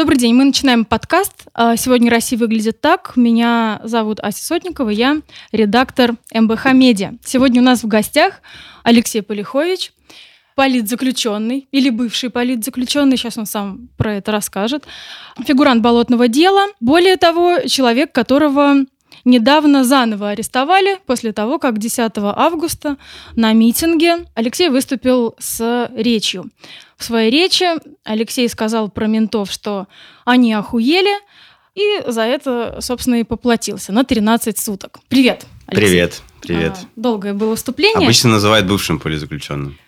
Добрый день, мы начинаем подкаст. А, сегодня Россия выглядит так. Меня зовут Ася Сотникова, я редактор МБХ Медиа. Сегодня у нас в гостях Алексей Полихович, политзаключенный или бывший политзаключенный, сейчас он сам про это расскажет, фигурант болотного дела. Более того, человек, которого недавно заново арестовали после того, как 10 августа на митинге Алексей выступил с речью. В своей речи Алексей сказал про ментов, что они охуели, и за это, собственно, и поплатился на 13 суток. Привет, Алексей. Привет, привет. А, долгое было выступление. Обычно называют бывшим политзаключенным.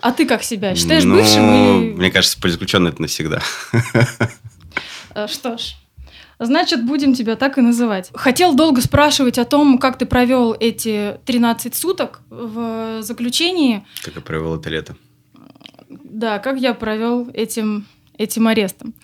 А ты как себя считаешь ну, бывшим? Или... Мне кажется, политзаключенный это навсегда. А, что ж, Значит, будем тебя так и называть. Хотел долго спрашивать о том, как ты провел эти 13 суток в заключении. Как я провел это лето. Да, как я провел этим, этим арестом.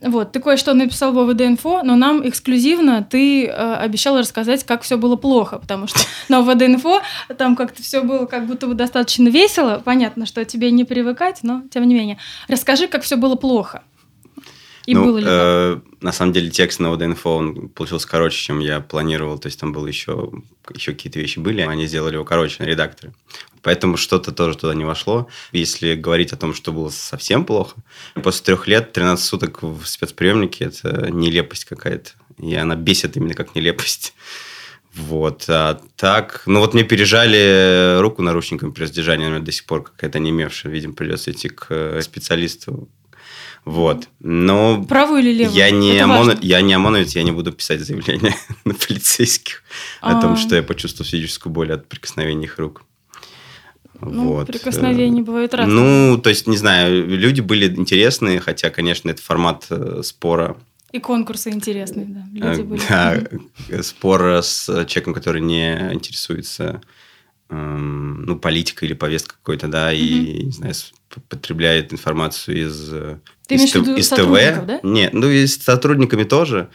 Вот, ты кое-что написал в ОВД-инфо, но нам эксклюзивно ты э, обещал рассказать, как все было плохо, потому что на ОВД-инфо там как-то все было как будто бы достаточно весело. Понятно, что тебе не привыкать, но тем не менее. Расскажи, как все было плохо. И ну, было ли э, На самом деле текст на ODinfo он получился короче, чем я планировал. То есть там было еще, еще какие-то вещи были, они сделали его короче на редакторе. Поэтому что-то тоже туда не вошло. Если говорить о том, что было совсем плохо, после трех лет 13 суток в спецприемнике – это нелепость какая-то. И она бесит именно как нелепость. Вот. А так, ну вот мне пережали руку наручником при раздержании, наверное, до сих пор какая-то не имевшая. Видимо, придется идти к специалисту вот. Но Правую или левую? Я не, ОМОН, я не ОМОНовец, я не буду писать заявление на полицейских А-а-а. о том, а. что я почувствовал физическую боль от прикосновения их рук. Ну, вот. прикосновения бывают разные. Ну, то есть, не знаю, люди были интересные, хотя, конечно, это формат э, спора. И конкурсы интересные, да. Люди были. Да, спор с человеком, который не интересуется эм, ну, политикой или повесткой какой-то, да, угу. и, не знаю, потребляет информацию из, Ты из, из ТВ. Да? Нет, ну и с сотрудниками тоже.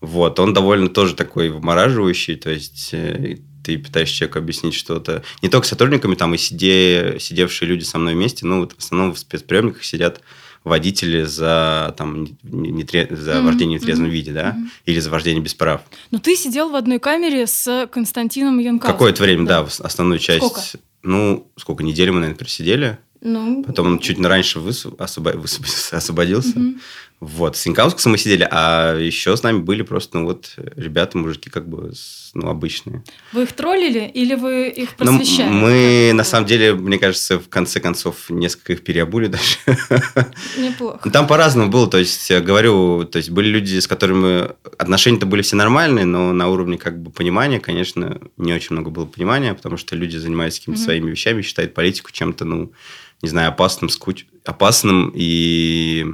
Вот, он довольно тоже такой вымораживающий, то есть э, ты пытаешься человеку объяснить что-то. Не только сотрудниками, там и сиде, сидевшие люди со мной вместе, ну, вот в основном в спецприемниках сидят водители за, там, не, не, за mm-hmm. вождение в нетрезвом mm-hmm. виде, да, mm-hmm. или за вождение без прав. Но ты сидел в одной камере с Константином Янковским. Какое-то время, да, да основную часть. Сколько? Ну, сколько, недели мы, наверное, просидели. Ну, Потом он чуть раньше высв... освоб... освободился. Угу. Вот, с Инкаускасом мы сидели, а еще с нами были просто, ну вот, ребята, мужики как бы, ну, обычные. Вы их троллили или вы их ну, просвещали? Ну, мы, на самом деле, мне кажется, в конце концов, несколько их переобули даже. Неплохо. Там по-разному было, то есть, говорю, то есть, были люди, с которыми отношения-то были все нормальные, но на уровне как бы понимания, конечно, не очень много было понимания, потому что люди занимаются какими-то угу. своими вещами, считают политику чем-то, ну, не знаю, опасным, скуч... опасным и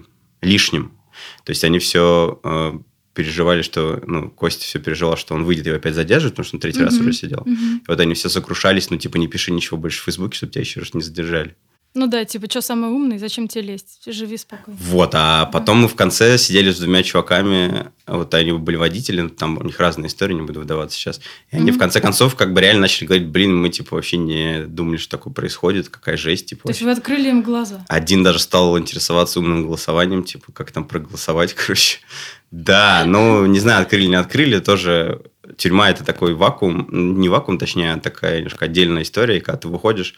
лишним. То есть они все э, переживали, что, ну, Костя все переживал, что он выйдет и его опять задержит, потому что он третий mm-hmm. раз уже сидел. Mm-hmm. И вот они все сокрушались, ну, типа, не пиши ничего больше в Фейсбуке, чтобы тебя еще раз не задержали. Ну да, типа, что самый умный, зачем тебе лезть? Живи спокойно. Вот, а потом мы в конце сидели с двумя чуваками, вот они были водители, там у них разные истории, не буду выдаваться сейчас. И они mm-hmm. в конце концов как бы реально начали говорить, блин, мы типа вообще не думали, что такое происходит, какая жесть. Типа, То есть вы открыли им глаза? Один даже стал интересоваться умным голосованием, типа, как там проголосовать, короче. Да, ну, не знаю, открыли, не открыли, тоже тюрьма это такой вакуум, не вакуум, точнее, а такая немножко отдельная история, и когда ты выходишь,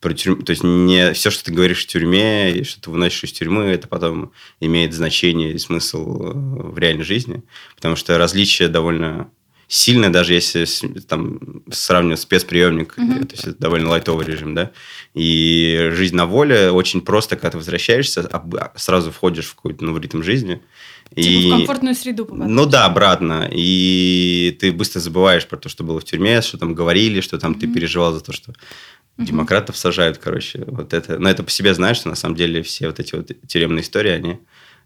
про тюрьму. То есть не все, что ты говоришь в тюрьме, и что ты выносишь из тюрьмы, это потом имеет значение и смысл э, в реальной жизни. Потому что различие довольно сильное, даже если там сравнивать спецприемник, mm-hmm. то есть это довольно лайтовый режим, да. И жизнь на воле очень просто, когда ты возвращаешься, а, сразу входишь в какой-то ну, ритм жизни. Типа и... в комфортную среду попадаешь. Ну да, обратно. И ты быстро забываешь про то, что было в тюрьме, что там говорили, что там mm-hmm. ты переживал за то, что демократов сажают, короче. Вот это, но это по себе знаешь, что на самом деле все вот эти вот тюремные истории, они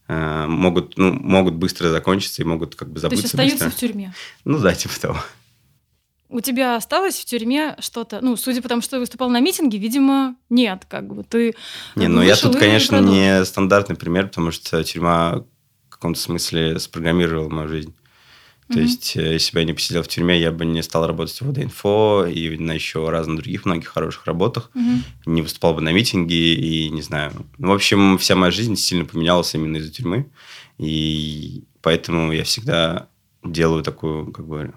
э, могут, ну, могут быстро закончиться и могут как бы забыться То есть остаются быстро. в тюрьме? Ну да, типа того. У тебя осталось в тюрьме что-то? Ну, судя по тому, что ты выступал на митинге, видимо, нет, как бы ты. Не, ну я тут, конечно, не стандартный пример, потому что тюрьма в каком-то смысле спрограммировала мою жизнь. То есть, э, если бы я не посидел в тюрьме, я бы не стал работать в ВД-инфо и на еще разных других многих хороших работах. Не выступал бы на митинге и не знаю. Ну, в общем, вся моя жизнь сильно поменялась именно из-за тюрьмы. И поэтому я всегда делаю такую, как бы,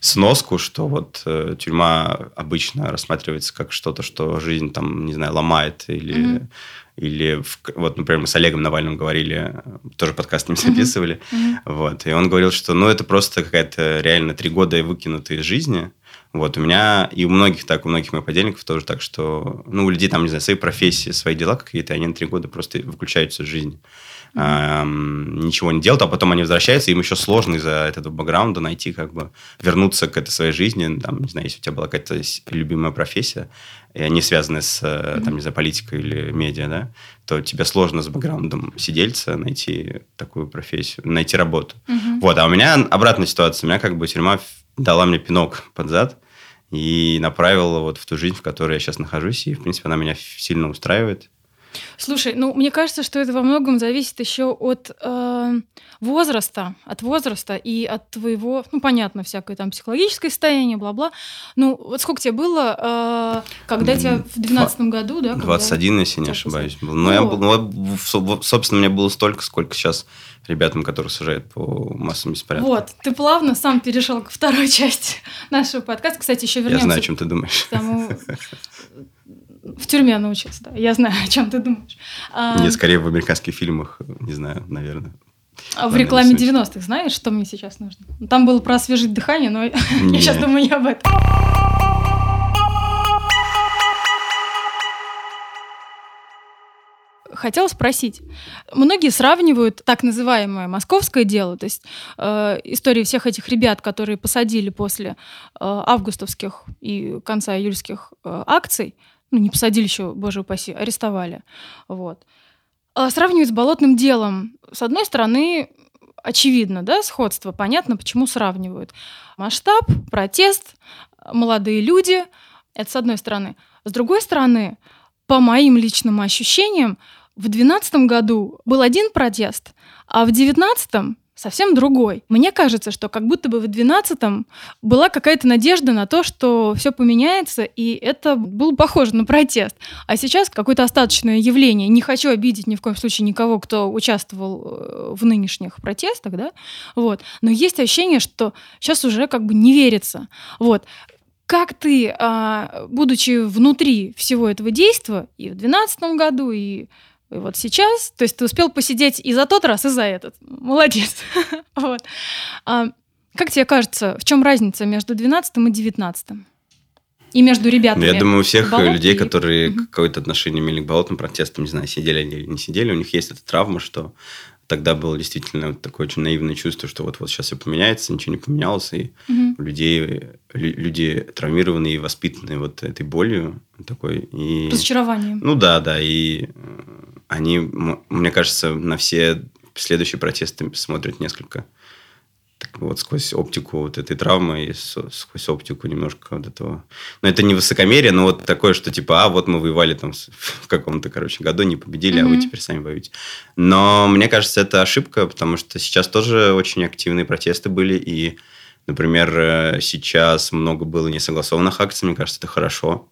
сноску, что вот э, тюрьма обычно рассматривается как что-то, что жизнь там, не знаю, ломает или mm-hmm. или в, вот, например, мы с Олегом Навальным говорили, тоже подкаст не записывали, mm-hmm. вот, и он говорил, что, ну, это просто какая-то реально три года выкинутые из жизни, вот, у меня и у многих так, у многих моих подельников тоже так, что, ну, у людей там, не знаю, свои профессии, свои дела какие-то, они на три года просто выключаются из жизни. Ничего не делают, а потом они возвращаются, им еще сложно из-за этого бэкграунда найти, как бы, вернуться к этой своей жизни, там, не знаю, если у тебя была какая-то любимая профессия, и они связаны с, mm-hmm. там, не знаю, политикой или медиа, да, то тебе сложно с бэкграундом сидельца найти такую профессию, найти работу. Mm-hmm. Вот, а у меня обратная ситуация, у меня как бы тюрьма дала мне пинок под зад, и направила вот в ту жизнь, в которой я сейчас нахожусь, и, в принципе, она меня сильно устраивает. Слушай, ну мне кажется, что это во многом зависит еще от э, возраста, от возраста и от твоего, ну понятно, всякое там психологическое состояние, бла-бла. Ну вот сколько тебе было, э, когда тебя в 12 году, да? 21, когда... если не ошибаюсь, был. Но ну, я был, ну, собственно, мне было столько, сколько сейчас ребятам, которые сажают по массовым беспорядкам. Вот, ты плавно сам перешел к второй части нашего подкаста. Кстати, еще вернемся. Я знаю, о чем ты думаешь. К тому в тюрьме научился, да. Я знаю, о чем ты думаешь. А, Нет, скорее в американских фильмах, не знаю, наверное. А в рекламе 90-х знаешь, что мне сейчас нужно? Там было про освежить дыхание, но я сейчас думаю не об этом. хотела спросить. Многие сравнивают так называемое московское дело, то есть э, истории всех этих ребят, которые посадили после э, августовских и конца июльских э, акций, ну, не посадили еще, боже упаси, арестовали. Вот. А сравнивать с болотным делом. С одной стороны, очевидно, да, сходство. Понятно, почему сравнивают. Масштаб, протест, молодые люди. Это с одной стороны. С другой стороны, по моим личным ощущениям, в 2012 году был один протест, а в 2019 совсем другой. Мне кажется, что как будто бы в 12-м была какая-то надежда на то, что все поменяется, и это было похоже на протест. А сейчас какое-то остаточное явление. Не хочу обидеть ни в коем случае никого, кто участвовал э, в нынешних протестах, да, вот. Но есть ощущение, что сейчас уже как бы не верится. Вот. Как ты, а, будучи внутри всего этого действия, и в 2012 году, и и вот сейчас, то есть ты успел посидеть и за тот раз, и за этот. Молодец. вот. а, как тебе кажется, в чем разница между 12 и 19? И между ребятами. Ну, я думаю, у всех людей, и... которые угу. какое-то отношение имели к болотным протестам, не знаю, сидели они или не сидели, у них есть эта травма, что тогда было действительно такое очень наивное чувство, что вот-вот сейчас все поменяется, ничего не поменялось, и угу. людей, люди травмированные и воспитанные вот этой болью такой. И... Разочарованием. Ну да, да, и э, они, мне кажется, на все следующие протесты смотрят несколько так вот сквозь оптику вот этой травмы и сквозь оптику немножко вот этого. Но это не высокомерие, но вот такое, что типа, а вот мы воевали там в каком-то, короче, году, не победили, mm-hmm. а вы теперь сами воюете. Но мне кажется, это ошибка, потому что сейчас тоже очень активные протесты были, и, например, э, сейчас много было несогласованных акций, мне кажется, это хорошо,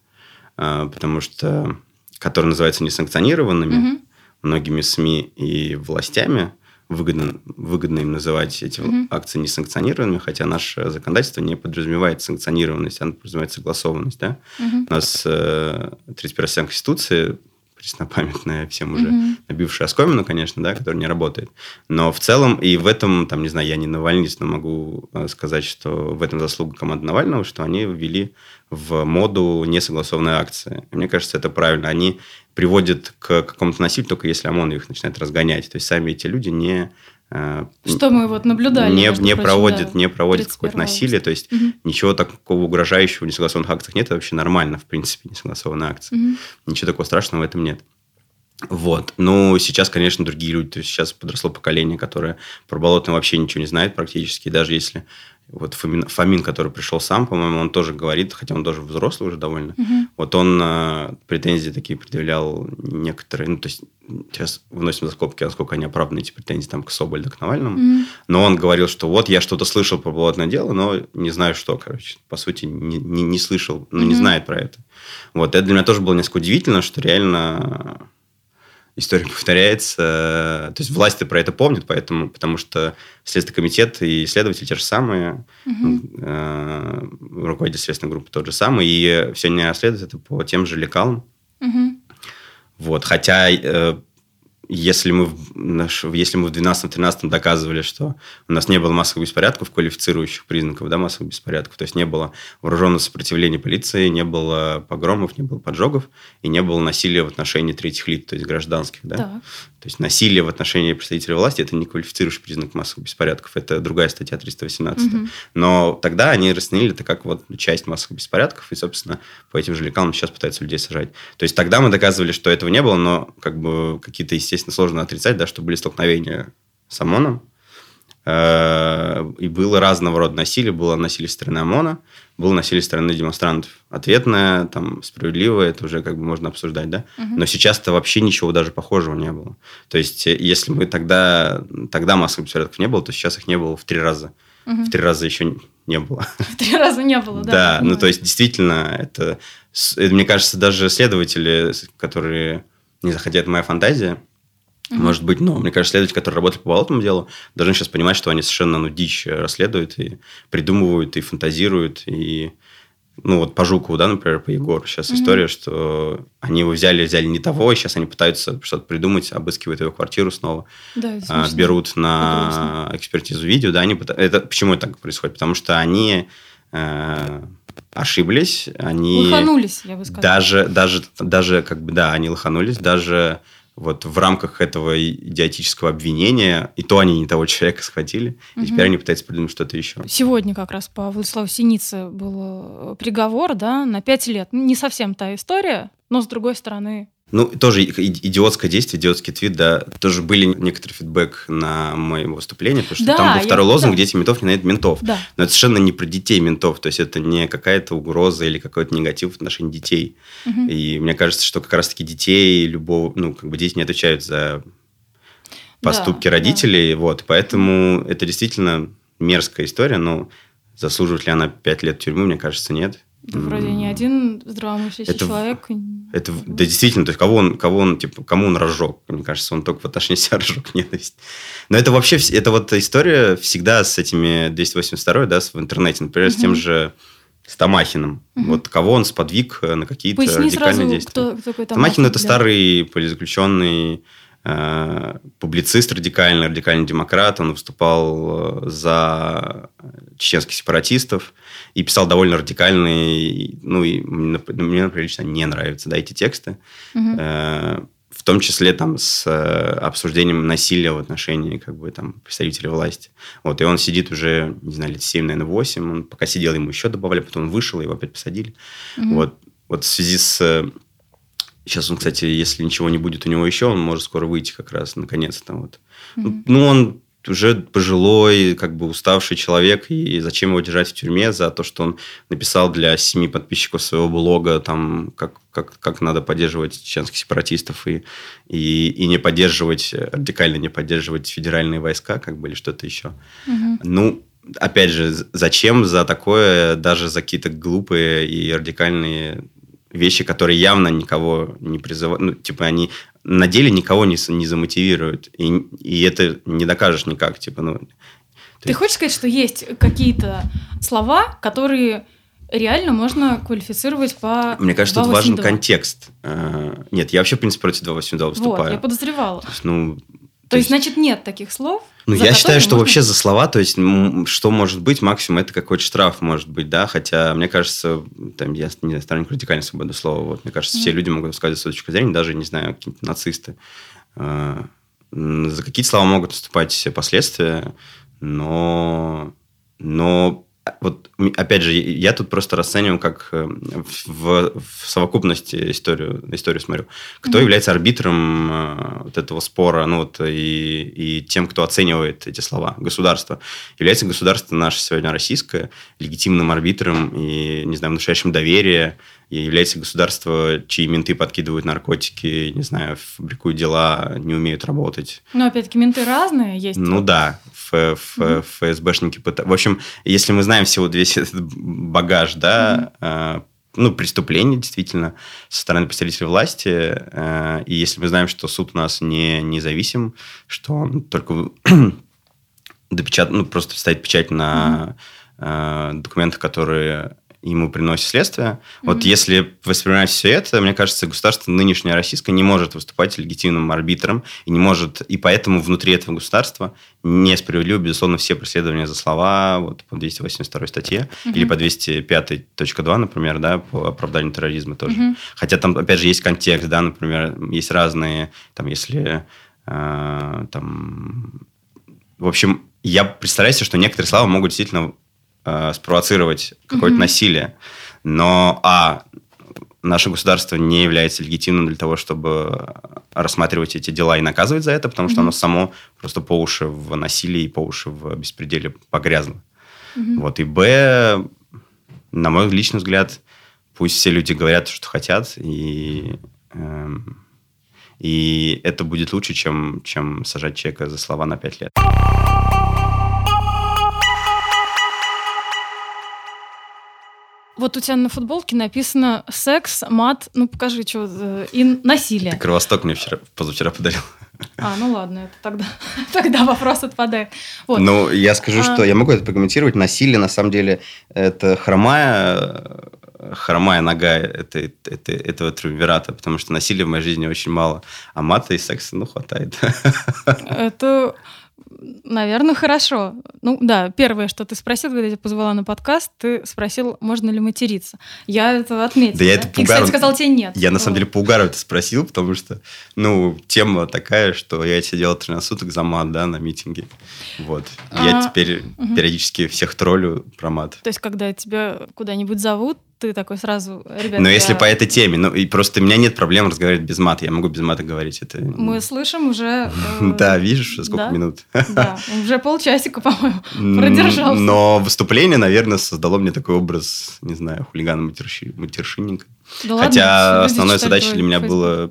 э, потому что, которые называются несанкционированными, mm-hmm многими СМИ и властями, выгодно, выгодно им называть эти mm-hmm. акции несанкционированными, хотя наше законодательство не подразумевает санкционированность, оно подразумевает согласованность. Да? Mm-hmm. У нас э, 31 Конституции преснопамятная, всем уже mm-hmm. набившая оскомину, конечно, да, которая не работает. Но в целом, и в этом, там, не знаю, я не навальнист, но могу э, сказать, что в этом заслуга команды Навального, что они ввели в моду несогласованные акции. Мне кажется, это правильно. Они приводят к какому-то насилию, только если ОМОН их начинает разгонять. То есть сами эти люди не что мы вот наблюдали. Не, не проводят, да, не проводят какое-то насилие, то есть угу. ничего такого угрожающего в несогласованных акциях нет, это вообще нормально, в принципе, несогласованная акция. Угу. Ничего такого страшного в этом нет. Вот. Ну, сейчас, конечно, другие люди. То есть сейчас подросло поколение, которое про болотное вообще ничего не знает практически. Даже если вот Фомин, Фомин, который пришел сам, по-моему, он тоже говорит, хотя он тоже взрослый уже довольно, угу. вот он э, претензии такие предъявлял некоторые, ну, то есть сейчас выносим за скобки, насколько они оправданы, эти претензии там, к Соболю, к Навальному. Mm-hmm. Но он говорил, что вот я что-то слышал про болотное дело, но не знаю что, короче. По сути, не, не, не слышал, ну, mm-hmm. не знает про это. Вот. Это для меня тоже было несколько удивительно, что реально история повторяется. То есть власти про это помнят, поэтому, потому что Следственный комитет и следователи те же самые, угу. руководитель следственной группы тот же самый, и все они расследуют это по тем же лекалам. Угу. Вот, хотя э, если мы, если мы в 12-13 доказывали, что у нас не было массовых беспорядков, квалифицирующих признаков да, массовых беспорядков, то есть не было вооруженного сопротивления полиции, не было погромов, не было поджогов и не было насилия в отношении третьих лиц, то есть гражданских. Да? Так. То есть насилие в отношении представителей власти – это не квалифицирующий признак массовых беспорядков, это другая статья 318. Угу. Но тогда они расценили это как вот часть массовых беспорядков, и, собственно, по этим же лекалам сейчас пытаются людей сажать. То есть тогда мы доказывали, что этого не было, но как бы какие-то, естественно, сложно отрицать, да, что были столкновения с ОМОНом, Э, и было разного рода насилие. Было насилие со стороны ОМОНа, было насилие со стороны демонстрантов. Ответное, там, справедливое, это уже как бы можно обсуждать, да? Угу. Но сейчас-то вообще ничего даже похожего не было. То есть, э, если мы тогда, тогда массовых беспорядков не было, то сейчас их не было в три раза. Угу. В три раза еще не было. В три раза не было, да? Да, ну то есть, действительно, это, мне кажется, даже следователи, которые, не захотят моя фантазия, Mm-hmm. Может быть, но мне кажется, следователи, которые работают по болотному делу, должны сейчас понимать, что они совершенно ну, дичь расследуют и придумывают, и фантазируют, и ну вот по Жукову, да, например, по Егору сейчас mm-hmm. история, что они его взяли, взяли не того, и сейчас они пытаются что-то придумать, обыскивают его квартиру снова, да, а, берут на экспертизу видео, да, они это почему это так происходит, потому что они э, ошиблись, они лоханулись, я бы сказала, даже даже даже как бы да, они лоханулись, даже вот в рамках этого идиотического обвинения, и то они не того человека схватили, угу. и теперь они пытаются придумать что-то еще. Сегодня как раз по Владиславу Синице был э, приговор, да, на пять лет. Не совсем та история, но с другой стороны ну, тоже идиотское действие, идиотский твит, да. Тоже были некоторый фидбэк на мое выступление, потому что да, там был второй я, лозунг да. «Дети ментов не найдут ментов». Да. Но это совершенно не про детей ментов, то есть это не какая-то угроза или какой-то негатив в отношении детей. Угу. И мне кажется, что как раз-таки детей, любого, ну, как бы дети не отвечают за поступки да, родителей, да. вот, поэтому это действительно мерзкая история, но заслуживает ли она пять лет тюрьмы, мне кажется, нет. Да, вроде ни один здравомыслящий это, человек. Это, да, действительно, то есть кого он, кого он, типа, кому он разжег? Мне кажется, он только в отношении себя разжег ненависть. Но это вообще, это вот история всегда с этими 282, да, в интернете, например, угу. с тем же Стамахиным. Угу. Вот кого он сподвиг на какие-то Поясни радикальные сразу, действия. Кто, кто такой Стамахин, это да. старый политзаключенный Э, публицист радикальный, радикальный демократ. Он выступал э, за чеченских сепаратистов и писал довольно радикальные, ну, и мне, например, лично не нравятся, да, эти тексты. Угу. В том числе там с обсуждением насилия в отношении как бы там представителей власти. Вот, и он сидит уже, не знаю, лет 7, наверное, 8. Он пока сидел, ему еще добавили, потом он вышел, его опять посадили. Угу. Вот, вот в связи с Сейчас он, кстати, если ничего не будет у него еще, он может скоро выйти как раз, наконец-то. Вот. Mm-hmm. Ну, он уже пожилой, как бы уставший человек, и зачем его держать в тюрьме за то, что он написал для семи подписчиков своего блога, там, как, как, как надо поддерживать чеченских сепаратистов и, и, и не поддерживать, радикально не поддерживать федеральные войска, как бы, или что-то еще. Угу. Ну, опять же, зачем за такое, даже за какие-то глупые и радикальные вещи, которые явно никого не призывают, ну, типа, они на деле никого не, не замотивируют, и, и это не докажешь никак, типа, ну... Ты есть... хочешь сказать, что есть какие-то слова, которые реально можно квалифицировать по Мне кажется, тут важен контекст. Э, нет, я вообще, в принципе, против 282 выступаю. Вот, я подозревала. То есть, ну, то, то есть, значит, нет таких слов? Ну, я считаю, что можно... вообще за слова, то есть, что может быть, максимум это какой-то штраф может быть, да, хотя, мне кажется, там, я не сторонник радикальной свободы слова, вот, мне кажется, mm-hmm. все люди могут сказать свою точку зрения, даже, не знаю, какие-то нацисты. А, за какие-то слова могут наступать последствия, но, но вот опять же, я тут просто расцениваю как э, в, в совокупности историю, историю смотрю. Кто mm-hmm. является арбитром э, вот этого спора, ну вот и, и тем, кто оценивает эти слова? Государство. Является государство наше сегодня российское легитимным арбитром и, не знаю, внушающим доверие является государство, чьи менты подкидывают наркотики, не знаю, фабрикуют дела, не умеют работать. Но опять-таки менты разные есть. Ну да, Ф, Ф, mm-hmm. ФСБшники пытаются. В общем, если мы знаем всего весь этот багаж, да, mm-hmm. ну, преступление действительно со стороны представителей власти, э, и если мы знаем, что суд у нас не независим, что он только допечат... ну, просто ставит печать на mm-hmm. документах, которые ему приносит следствие. Mm-hmm. Вот если воспринимать все это, мне кажется, государство нынешнее российское не может выступать легитимным арбитром и не может, и поэтому внутри этого государства несправедливо, безусловно, все преследования за слова вот по 282 статье mm-hmm. или по 205.2, например, да, по оправданию терроризма тоже. Mm-hmm. Хотя там, опять же, есть контекст, да, например, есть разные, там, если э, там, в общем, я представляю себе, что некоторые слова могут действительно э, спровоцировать какое-то mm-hmm. насилие. Но, а, наше государство не является легитимным для того, чтобы рассматривать эти дела и наказывать за это, потому что mm-hmm. оно само просто по уши в насилии и по уши в беспределе погрязло. Mm-hmm. Вот, и Б, на мой личный взгляд, пусть все люди говорят, что хотят, и, э, и это будет лучше, чем, чем сажать человека за слова на пять лет. Вот у тебя на футболке написано секс, мат, ну покажи, что, э, и насилие. Ты кровосток мне вчера, позавчера подарил. А, ну ладно, это тогда, тогда вопрос отпадает. Вот. Ну, я скажу, а... что я могу это прокомментировать. Насилие, на самом деле, это хромая, хромая нога это, это, этого триумвирата, потому что насилия в моей жизни очень мало, а мата и секса, ну, хватает. Это Наверное, хорошо. Ну да, первое, что ты спросил, когда я тебя позвала на подкаст, ты спросил, можно ли материться. Я это отметила. Да, я это по И, кстати, сказал тебе нет. Я на самом деле по угару это спросил, потому что, ну, тема такая, что я сидел 13 суток за мат, да, на митинге. Вот. Я а, теперь угу. периодически всех троллю про мат. То есть, когда тебя куда-нибудь зовут, ты такой сразу, ребята... Но если по этой теме, ну, и просто у меня нет проблем разговаривать без мата, я могу без мата говорить. Это... Мы слышим уже... Э, да, видишь, сколько минут. Да, уже полчасика, по-моему, продержался. Но выступление, наверное, создало мне такой образ, не знаю, хулигана-матершинника. Хотя основной задачей для меня было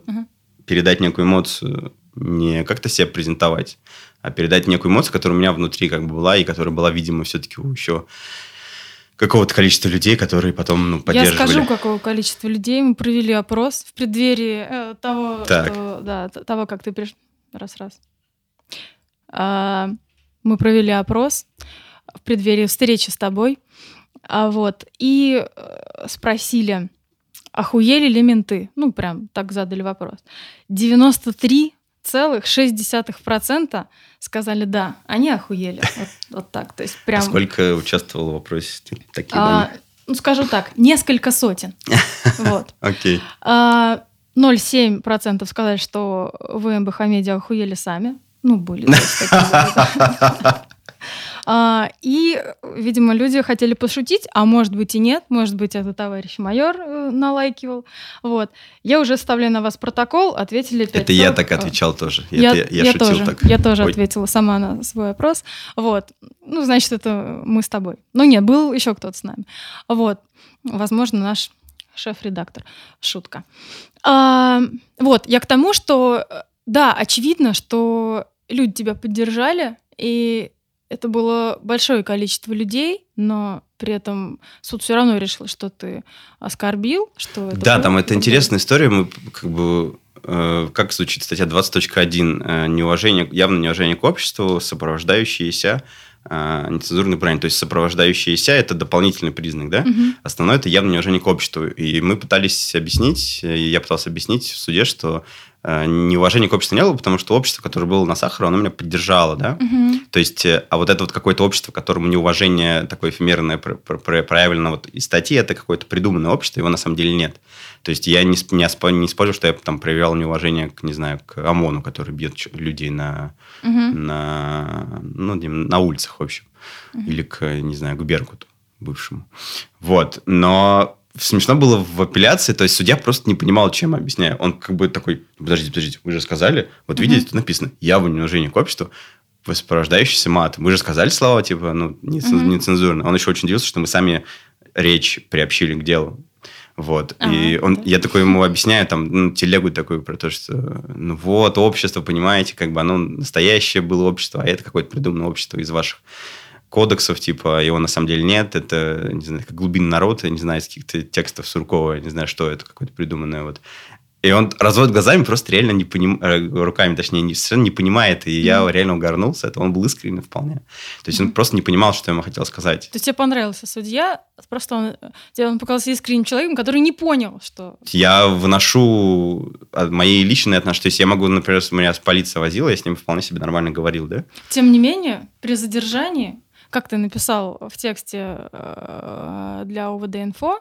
передать некую эмоцию, не как-то себя презентовать, а передать некую эмоцию, которая у меня внутри как бы была, и которая была, видимо, все-таки еще какого-то количества людей, которые потом ну, поддерживали. Я скажу, какого количества людей. Мы провели опрос в преддверии э, того, так. Что, да, того, как ты пришел. Раз-раз. А, мы провели опрос в преддверии встречи с тобой. А, вот, и э, спросили, охуели ли менты? Ну, прям так задали вопрос. 93 целых шесть десятых процента сказали да, они охуели. Вот, вот так. То есть прям... А сколько участвовало в вопросе? Такие а, ну, скажу так, несколько сотен. Вот. Окей. А, 0,7% сказали, что вы МБХ Медиа охуели сами. Ну, были. А, и, видимо, люди хотели пошутить, а может быть и нет, может быть, это товарищ майор э, налайкивал. Вот. Я уже ставлю на вас протокол, ответили 5 Это я так отвечал тоже. Я, это, я, я, шутил тоже, так. Я тоже Ой. ответила сама на свой вопрос. Вот. Ну, значит, это мы с тобой. Ну, нет, был еще кто-то с нами. Вот. Возможно, наш шеф-редактор. Шутка. А, вот, я к тому, что, э, да, очевидно, что люди тебя поддержали, и это было большое количество людей, но при этом суд все равно решил, что ты оскорбил, что это Да, там это интересная история. Мы как бы э, как звучит статья 20.1 э, неуважение, явно неуважение к обществу, сопровождающиеся э, нецензурный бренд. То есть сопровождающиеся – это дополнительный признак, да? Угу. Основное – это явно неуважение к обществу. И мы пытались объяснить, и я пытался объяснить в суде, что неуважения к обществу не было, потому что общество, которое было на Сахару, оно меня поддержало, да. Угу. То есть, э, а вот это вот какое-то общество, которому неуважение такое эфемерное проявлено вот из статьи, это какое-то придуманное общество, его на самом деле нет. То есть я не, не, не спорю, что я там проявлял неуважение к, не знаю, к ОМОНу, который бьет людей на, угу. на, ну, на улицах, в общем. Угу. Или к, не знаю, к Беркуту бывшему. Вот. Но смешно было в апелляции, то есть судья просто не понимал, чем объясняю. Он как бы такой, подождите, подождите, вы же сказали, вот видите, тут написано, я в неуважении к обществу, воспрождающийся мат. Мы же сказали слова, типа, ну, нецензурно. Он еще очень удивился, что мы сами речь приобщили к делу. Вот. А, и он, да. я такой ему объясняю, там, ну, телегу такую про то, что, ну вот, общество, понимаете, как бы оно настоящее было общество, а это какое-то придуманное общество из ваших кодексов, типа, его на самом деле нет, это, не знаю, как глубинный народ, я не знаю, из каких-то текстов Суркова, я не знаю, что это, какое-то придуманное, вот. И он разводит глазами, просто реально не понимает, руками, точнее, не, совершенно не понимает, и я Мгм. реально угорнулся, это он был искренне вполне. То есть он Мгм. просто не понимал, что я ему хотел сказать. То есть тебе понравился судья, просто он, тебе он показался искренним человеком, который не понял, что... Я выношу мои личные отношения. То есть я могу, например, меня с полиция возила, я с ним вполне себе нормально говорил, да? Тем не менее, при задержании, как ты написал в тексте э, для ОВД-инфо,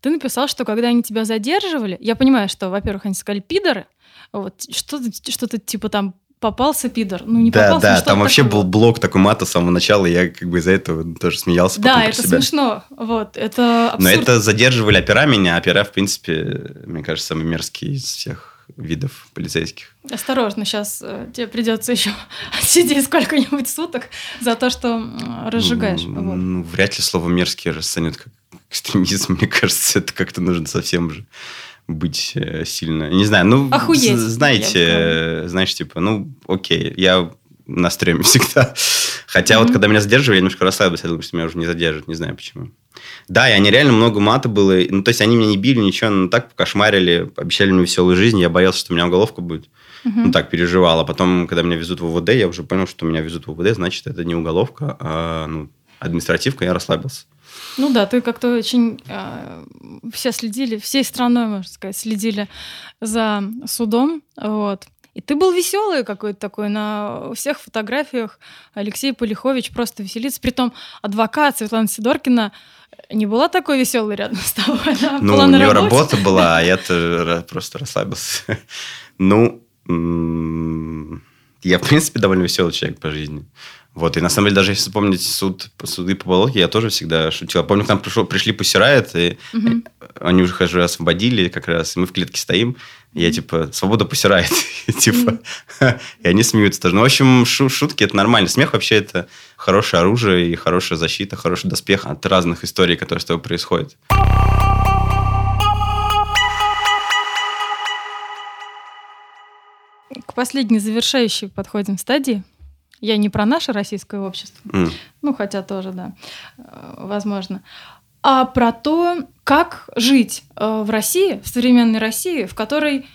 ты написал, что когда они тебя задерживали, я понимаю, что, во-первых, они сказали «пидоры», вот, что-то, что-то типа там попался пидор, ну не да, попался, да, ну, там вообще такое был блок такой мата с самого начала, и я как бы из-за этого тоже смеялся Да, это себя. смешно, вот, это абсурд. Но это задерживали опера меня, опера, в принципе, мне кажется, самый мерзкий из всех видов полицейских. Осторожно, сейчас тебе придется еще сидеть сколько-нибудь суток за то, что разжигаешь. Ну, вот. ну, вряд ли слово мерзкий расценят как экстремизм. Мне кажется, это как-то нужно совсем же быть э, сильно. Не знаю, ну, Охуеть, знаете, э, знаешь, типа, ну, окей, я на стреме всегда. Хотя вот Мгм. когда меня задерживали, я немножко расслабился, я думал, что меня уже не задержат, не знаю почему. Да, и они реально много мата было. Ну, то есть они меня не били, ничего, но так покошмарили, обещали мне веселую жизнь. Я боялся, что у меня уголовка будет. Мгм. Ну, так переживал. А потом, когда меня везут в УВД, я уже понял, что меня везут в УВД, значит, это не уголовка, а ну, административка, я расслабился. Ну да, ты как-то очень... э, все следили, всей страной, можно сказать, следили за судом, вот. И ты был веселый какой-то такой на всех фотографиях. Алексей Полихович просто веселится. Притом адвокат Светлана Сидоркина не была такой веселой рядом с тобой. Она Ну, была у нее работе. работа была, а ра- просто расслабился. Ну, я, в принципе, довольно веселый человек по жизни. Вот, и на самом деле, даже если вспомнить суд, суды по Болотке, я тоже всегда шутил. Я помню, к нам пришел, пришли Пусирает, и Мгм. они уже уже освободили как раз, и мы в клетке стоим, я типа, свобода Пусирает, типа, и они смеются тоже. Ну, в общем, шу- шутки это нормально. Смех вообще это хорошее оружие и хорошая защита, хороший доспех от разных историй, которые с тобой происходят. К последней завершающей подходим стадии. Я не про наше российское общество, М. ну хотя тоже, да, э, возможно, а про то, как жить э, в России, в современной России, в которой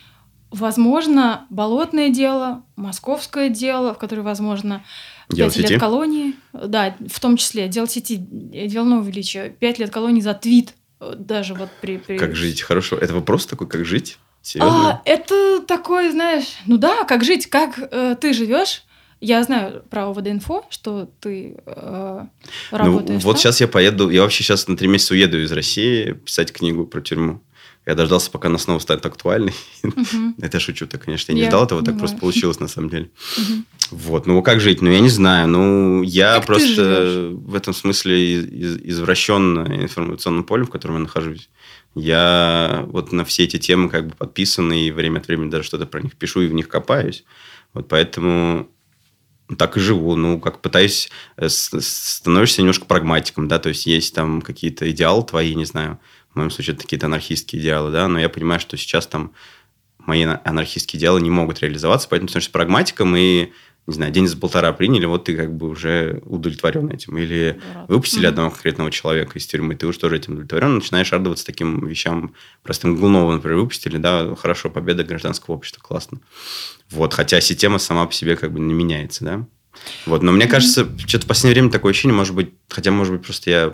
возможно болотное дело, московское дело, в которой возможно пять лет колонии, да, в том числе дело сети, э, дело величия, пять лет колонии за твит, э, даже вот при... при- Как жить? Хорошо. Это вопрос такой, как жить? Серьезно? А, это такой, знаешь, ну да, как жить, как э, ты живешь. Я знаю про ОВД-инфо, что ты э, ну, работаешь. вот там. сейчас я поеду, я вообще сейчас на три месяца уеду из России писать книгу про тюрьму. Я дождался, пока она снова станет актуальной. Мгм, Это шучу-то, конечно. Я не Я ждал этого, так просто получилось на самом деле. Вот, ну как жить? Ну, я не знаю. Ну, я Как просто в этом смысле из- из- извращен информационным полем, в котором я нахожусь. Я вот на все эти темы как бы подписан, и время от времени даже что-то про них пишу и в них копаюсь. Вот поэтому так и живу. Ну, как пытаюсь... э, Становишься немножко прагматиком, да, то есть есть там какие-то идеалы твои, не знаю, в моем случае это какие-то анархистские идеалы, да, но я понимаю, что сейчас там мои ана- анархистские идеалы не могут реализоваться, поэтому становишься прагматиком и, не знаю, день за полтора приняли, вот ты как бы уже удовлетворен этим. Или Дурак. выпустили Мгм. одного конкретного человека из тюрьмы, ты уже тоже этим удовлетворен, начинаешь радоваться таким вещам. Простым Глунова, например, выпустили, да, хорошо, победа гражданского общества, классно. Вот, хотя система сама по себе как бы не меняется, да. Вот, но мне Мгм. кажется, что-то в последнее время такое ощущение, может быть, хотя, может быть, просто я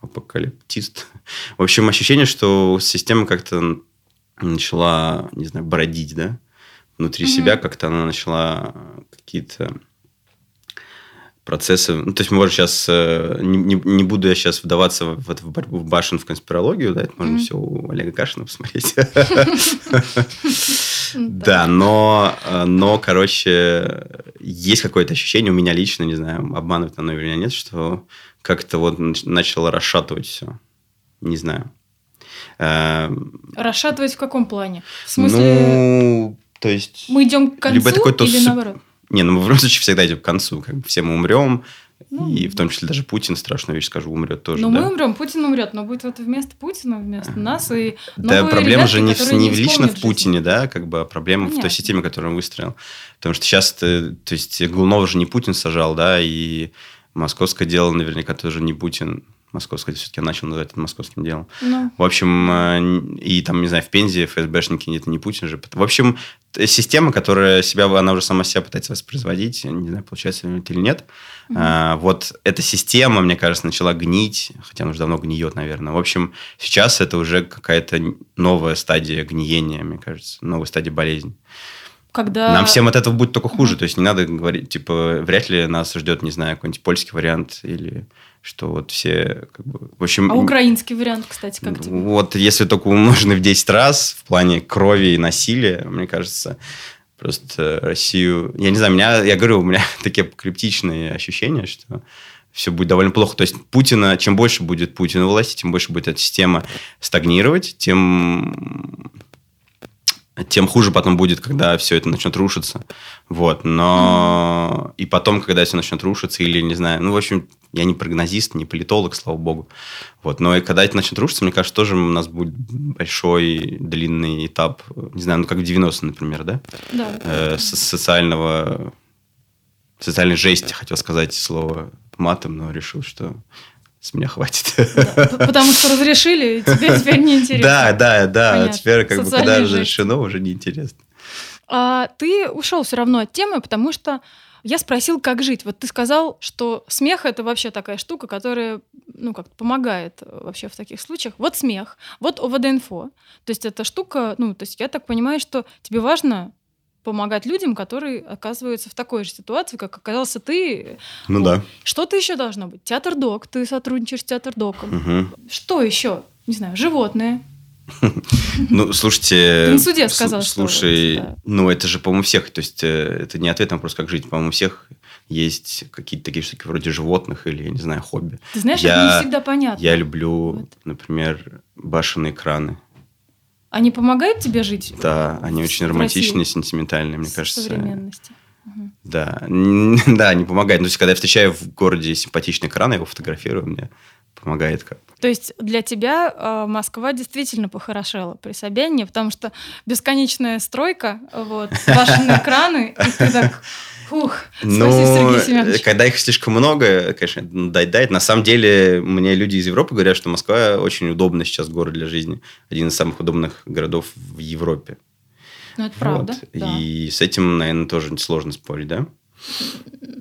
апокалиптист. В общем, ощущение, что система как-то начала, не знаю, бродить, да, внутри Мгм. себя как-то она начала какие-то процессы. Ну, то есть, может, сейчас не, не- не буду я сейчас вдаваться в, это, в борьбу в башен в конспирологию, да, это можно Мгм. все у Олега Кашина посмотреть. Да, но, э, но, короче, есть какое-то ощущение у меня лично, не знаю, обманывать оно или нет, что как-то вот нач- начало расшатывать все. Не знаю. Эм, Расшатывать в каком плане? В смысле, Ну, то есть... мы идем к концу либо это какой-то или суп- наоборот? Не, ну мы в любом случае всегда идем к концу. Как бы все мы умрем, Ну, и в том числе даже Путин, страшную вещь скажу, умрет тоже. Но да? мы умрем, Путин умрет, но будет вот вместо Путина, вместо нас и Да, проблема ребятки, же не, в- не лично в. Путине, да, как бы, а проблема в Понятно. той системе, которую он выстроил. Потому что сейчас, то есть, Глунова же не Путин сажал, да, и московское дело наверняка тоже не Путин. Московское все-таки я начал называть это московским делом. Ну, В общем, э, и там, не знаю, в Пензе ФСБшники, это не Путин же. В общем, система, которая себя, она уже сама себя пытается воспроизводить, не знаю, получается это или нет. А, вот эта система, мне кажется, начала гнить, хотя она уже давно гниет, наверное. В общем, сейчас это уже какая-то новая стадия гниения, мне кажется, новая стадия болезни. Когда... Нам всем от этого будет только хуже. То есть не надо говорить, типа, вряд ли нас ждет, не знаю, какой-нибудь польский вариант или что вот все, как бы, в общем... А украинский вариант, кстати, как тебе? Вот если только умноженный в 10 раз в плане крови и насилия, мне кажется, просто Россию... Я не знаю, меня, я говорю, у меня такие апокалиптичные ощущения, что все будет довольно плохо. То есть Путина, чем больше будет Путина власти, тем больше будет эта система стагнировать, тем тем хуже потом будет, когда все это начнет рушиться. Вот. Но и потом, когда все начнет рушиться, или, не знаю, ну, в общем, я не прогнозист, не политолог, слава богу. Вот. Но и когда это начнет рушиться, мне кажется, тоже у нас будет большой, длинный этап, не знаю, ну, как в 90-е, например, да? Да. Э, со- социального... Социальной жести, хотел сказать слово матом, но решил, что с меня хватит. Да, Потому что разрешили, и тебе теперь неинтересно. Да, да, да. Понятно. Теперь, как бы, когда жесть. разрешено, уже неинтересно. А ты ушел все равно от темы, потому что я спросил, как жить. Вот ты сказал, что смех это вообще такая штука, которая, ну, как помогает э, вообще в таких случаях. Вот смех, вот ОВД-инфо. То есть эта штука, ну, то есть я так понимаю, что тебе важно помогать людям, которые оказываются в такой же ситуации, как оказался ты. Ну Вот. да. Что-то еще должно быть. Театр-док, ты сотрудничаешь с театр-доком. Мгм. Что еще? Не знаю, животные. Ну, слушайте... Ты на суде сказал, что Слушай, ну, это же, по-моему, всех. То есть, э, это не ответ на вопрос, как жить. По-моему, всех есть какие-то такие штуки вроде животных или, я не знаю, хобби. Ты знаешь, это не всегда понятно. Я люблю, например, башенные краны. Они помогают тебе жить? Да, они в- очень романтичные, России? сентиментальные, мне кажется. современности. Да, да, не помогает. Ну, то есть, когда я встречаю в городе симпатичный кран, я его фотографирую, мне помогает как То есть для тебя э, Москва действительно похорошела при Собянине, потому что бесконечная стройка, вот, башенные краны, и ты так, фух, спасибо, Ну, Сергей Семенович. когда их слишком много, конечно, дай-дай. На самом деле, мне люди из Европы говорят, что Москва очень удобный сейчас город для жизни. Один из самых удобных городов в Европе. Ну, это правда, Вот. да. И с этим, наверное, тоже сложно спорить, да?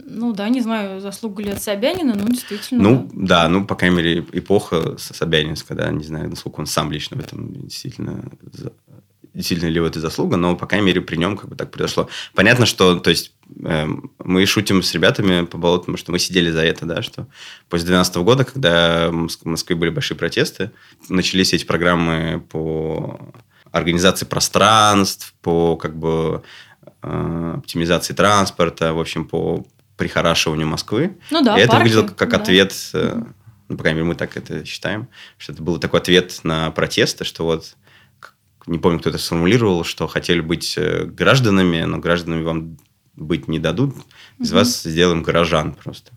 Ну да, не знаю, заслугу ли от Собянина, но действительно. Ну, да, ну, по крайней мере, эпоха Собянинская, да, не знаю, насколько он сам лично в этом действительно действительно ли в этой заслуга, но, по крайней мере, при нем как бы так произошло. Понятно, что, то есть, эм, мы шутим с ребятами по болотам, что мы сидели за это, да, что после 2012 года, когда в Моск- в Москве были большие протесты, начались эти программы по организации пространств, по как бы э, оптимизации транспорта, в общем, по прихорашиванию Москвы. Ну да, И это парки, выглядело как да. ответ, э, ну, по крайней мере, мы так это считаем, что это был такой ответ на протесты, что вот, не помню, кто это сформулировал, что хотели быть э, гражданами, но гражданами вам быть не дадут, из Мгм. вас сделаем горожан просто.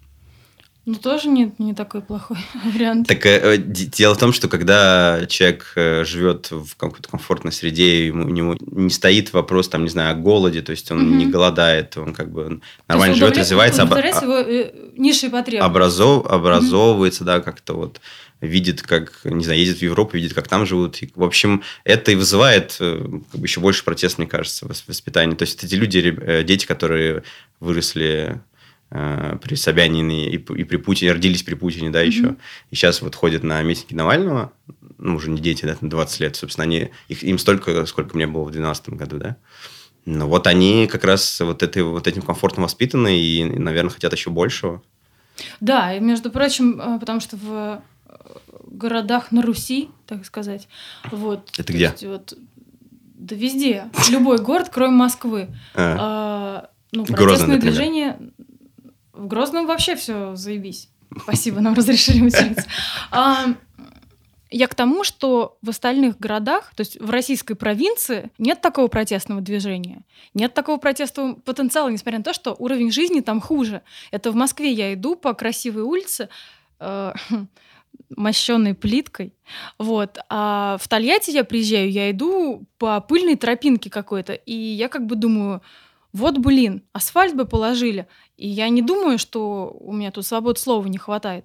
Ну, тоже не, не такой плохой вариант. Так э, э, дело в том, что когда человек э, живет в какой-то комфортной среде, ему, у него не стоит вопрос, там, не знаю, о голоде, то есть он Мгм. не голодает, он как бы нормально живет, развивается, обра- удовлетворяет его э, низшие потребности. образов, образовывается, да, как-то вот видит, как, не знаю, ездит в Европу, видит, как там живут. И, в общем, это и вызывает э, как бы еще больше протест, мне кажется, в воспитании. То есть, эти люди, дети, которые выросли при Собянине и, и при Путине, родились при Путине, да, еще, Мгм. и сейчас вот ходят на митинги Навального, ну, уже не дети, да, там 20 лет, собственно, они, их, им столько, сколько мне было в 2012 году, да. Ну, вот они как раз вот, этой, вот этим комфортом воспитаны и, наверное, хотят еще большего. Да, и между прочим, э, потому что в э, городах на Руси, так сказать, вот. Это то где? есть вот, да везде. Любой город, кроме Москвы. А. А, ну, Грозный, протестное например. движение... В Грозном вообще все заебись. Спасибо, нам разрешили выселиться. А, Я к тому, что в остальных городах, то есть в российской провинции, нет такого протестного движения. Нет такого протестного потенциала, несмотря на то, что уровень жизни там хуже. Это в Москве я иду по красивой улице, э, мощенной плиткой. Вот. А в Тольятти я приезжаю, я иду по пыльной тропинке какой-то, и я как бы думаю, вот, блин, асфальт бы положили. И я не думаю, что у меня тут свободы слова не хватает.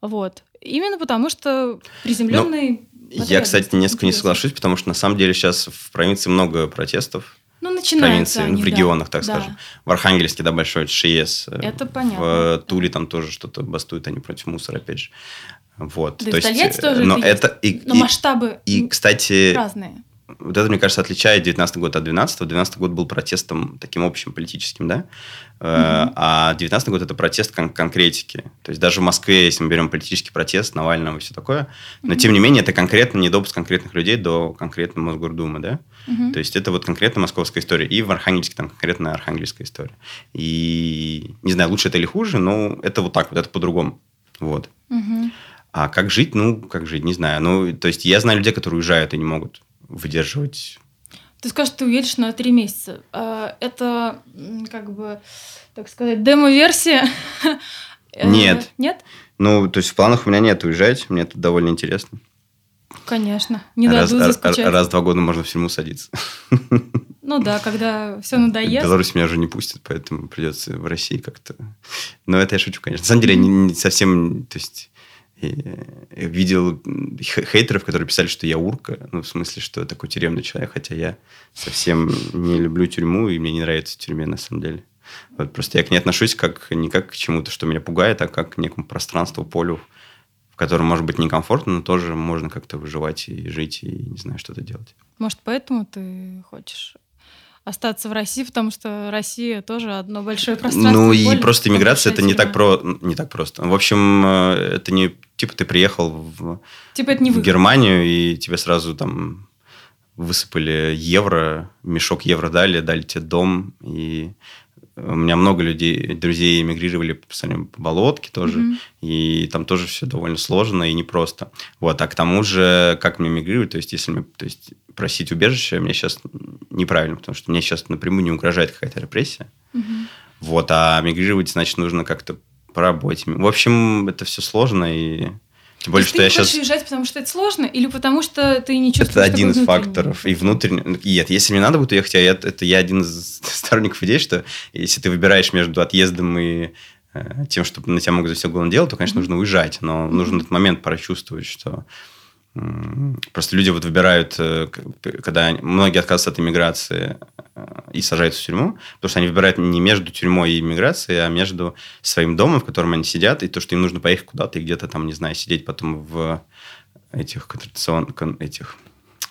Вот. Именно потому, что приземленный... Ну, я, кстати, несколько не соглашусь, потому что на самом деле сейчас в провинции много протестов. Ну, начинаются провинции, они, в регионах, да, так да. скажем. В Архангельске, да, большой ШИЕС. Это понятно. В Туле там тоже что-то бастуют они против мусора, опять же. Вот. Да То в есть, Тольятти тоже но это это и, Но и- масштабы и, кстати, разные. Вот это, мне кажется, отличает 19 год от 12 19 год был протестом таким общим политическим, да? Мгм. А 19 год это протест кон- конкретики. То есть даже в Москве, если мы берем политический протест Навального и все такое, но Мгм. тем не менее это конкретно недопуск конкретных людей до конкретной Мосгордумы, да? Мгм. То есть это вот конкретно московская история. И в Архангельске там конкретно архангельская история. И не знаю, лучше это или хуже, но это вот так вот, это по-другому. Вот. Мгм. А как жить? Ну, как жить, не знаю. Ну, то есть я знаю людей, которые уезжают и не могут выдерживать. Ты скажешь, ты уедешь на три месяца. А, Это, как бы, так сказать, демо-версия? Э, Нет. Нет? Ну, то есть в планах у меня нет уезжать, мне тут довольно интересно. Конечно. Не раз, дадут заскучать. раз в два года можно в тюрьму садиться. Ну да, когда все надоест. Беларусь меня уже не пустят, поэтому придется в России как-то. Но это я шучу, конечно. На самом деле, не, не совсем. То есть. Видел хейтеров, которые писали, что я урка, ну, в смысле, что я такой тюремный человек, хотя я совсем не люблю тюрьму, и мне не нравится тюрьме, на самом деле. Вот просто я к ней отношусь как, не как к чему-то, что меня пугает, а как к некому пространству, полю, в котором, может быть, некомфортно, но тоже можно как-то выживать и жить, и, не знаю, что-то делать. Может, поэтому ты хочешь остаться в России, потому что Россия тоже одно большое пространство. Ну и поле, просто иммиграция это не так про не так просто. В общем, э, это не типа ты приехал в, Типа это не в выход. Германию и тебе сразу там высыпали евро, мешок евро дали, дали тебе дом и у меня много людей, друзей эмигрировали по, по болотке тоже, Мгм. и там тоже все довольно сложно и непросто. Вот, а к тому же, как мне эмигрировать, то есть, если мне, то есть, просить убежище, мне сейчас неправильно, потому что мне сейчас напрямую не угрожает какая-то репрессия. Мгм. Вот, а мигрировать, значит, нужно как-то по работе. В общем, это все сложно, и тем более, что ты я не хочешь сейчас... уезжать, потому что это сложно, или потому что ты не чувствуешь Это один из внутренний- факторов. И внутренне... Нет, если мне надо будет уехать, а я, это я один из сторонников идеи, что если ты выбираешь между отъездом и э, тем, что на тебя могут завести уголовное дело, то, конечно, нужно уезжать. Но нужно этот момент прочувствовать, что просто люди вот выбирают, э, когда они- многие отказываются от иммиграции э, и сажаются в тюрьму, потому что они выбирают не между тюрьмой и иммиграцией, а между своим домом, в котором они сидят, и то, что им нужно поехать куда-то и где-то там, не знаю, сидеть потом в этих контрацепцион- кон- этих,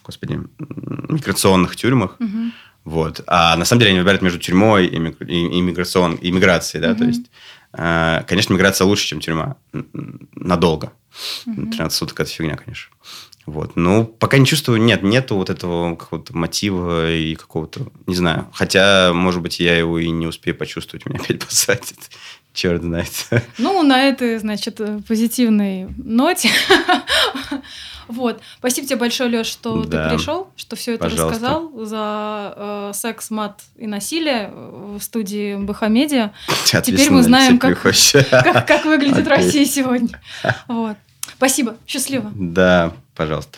господи, миграционных тюрьмах. Мгм. Вот. А на самом деле они выбирают между тюрьмой и, иммиграцией, да, то Мгм. есть, э, конечно, миграция лучше, чем тюрьма. Надолго. Мгм. 13 суток – это фигня, конечно. Вот. Ну, пока не чувствую, нет, нету вот этого какого-то мотива и какого-то, не знаю. Хотя, может быть, я его и не успею почувствовать, меня опять посадят. Черт знает. Ну, на этой, значит, э, позитивной ноте. Вот. Спасибо тебе большое, Леш, что Да. ты пришел, что все это Пожалуйста. рассказал за э, секс, мат и насилие в студии МБХ Медиа. Теперь мы знаем, как- Как, как выглядит. Россия сегодня. Вот. Спасибо. Счастливо. Да, пожалуйста.